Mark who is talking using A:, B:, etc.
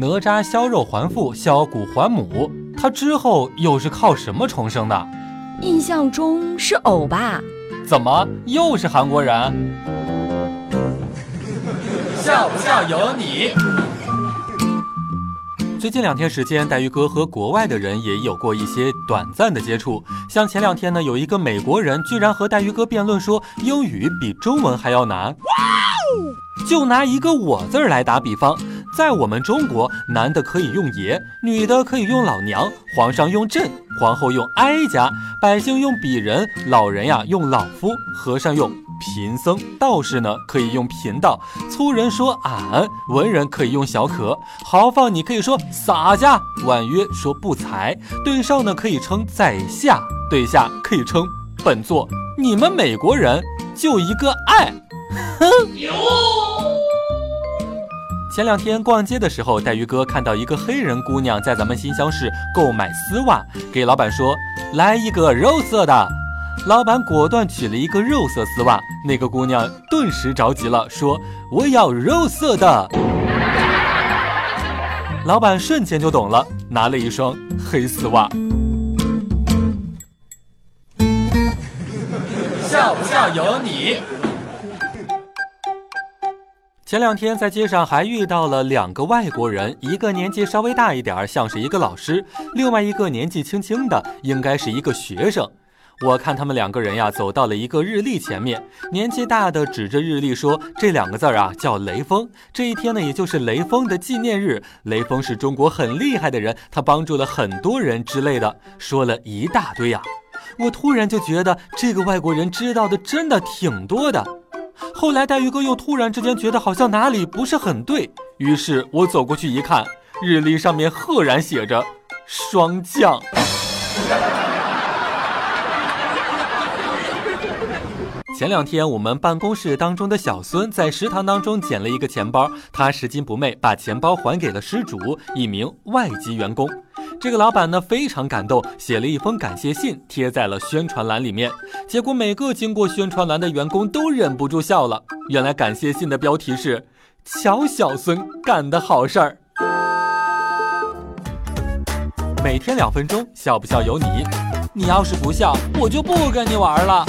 A: 哪吒削肉还父，削骨还母，他之后又是靠什么重生的？
B: 印象中是藕吧？
A: 怎么又是韩国人？笑不笑由你。最近两天时间，黛玉哥和国外的人也有过一些短暂的接触。像前两天呢，有一个美国人居然和黛玉哥辩论说英语比中文还要难。就拿一个“我”字来打比方，在我们中国，男的可以用爷，女的可以用老娘，皇上用朕，皇后用哀家，百姓用鄙人，老人呀用老夫，和尚用。贫僧道士呢可以用贫道，粗人说俺，文人可以用小可，豪放你可以说洒家，婉约说不才，对上呢可以称在下，对下可以称本座。你们美国人就一个爱，哼！前两天逛街的时候，带鱼哥看到一个黑人姑娘在咱们新乡市购买丝袜，给老板说来一个肉色的。老板果断取了一个肉色丝袜，那个姑娘顿时着急了，说：“我要肉色的。”老板瞬间就懂了，拿了一双黑丝袜。笑不笑由你。前两天在街上还遇到了两个外国人，一个年纪稍微大一点儿，像是一个老师；另外一个年纪轻轻的，应该是一个学生。我看他们两个人呀，走到了一个日历前面。年纪大的指着日历说：“这两个字儿啊，叫雷锋。这一天呢，也就是雷锋的纪念日。雷锋是中国很厉害的人，他帮助了很多人之类的，说了一大堆呀。我突然就觉得这个外国人知道的真的挺多的。后来黛玉哥又突然之间觉得好像哪里不是很对，于是我走过去一看，日历上面赫然写着“霜降”。前两天，我们办公室当中的小孙在食堂当中捡了一个钱包，他拾金不昧，把钱包还给了失主，一名外籍员工。这个老板呢非常感动，写了一封感谢信，贴在了宣传栏里面。结果每个经过宣传栏的员工都忍不住笑了。原来感谢信的标题是“瞧小孙干的好事儿”。每天两分钟，笑不笑由你。你要是不笑，我就不跟你玩了。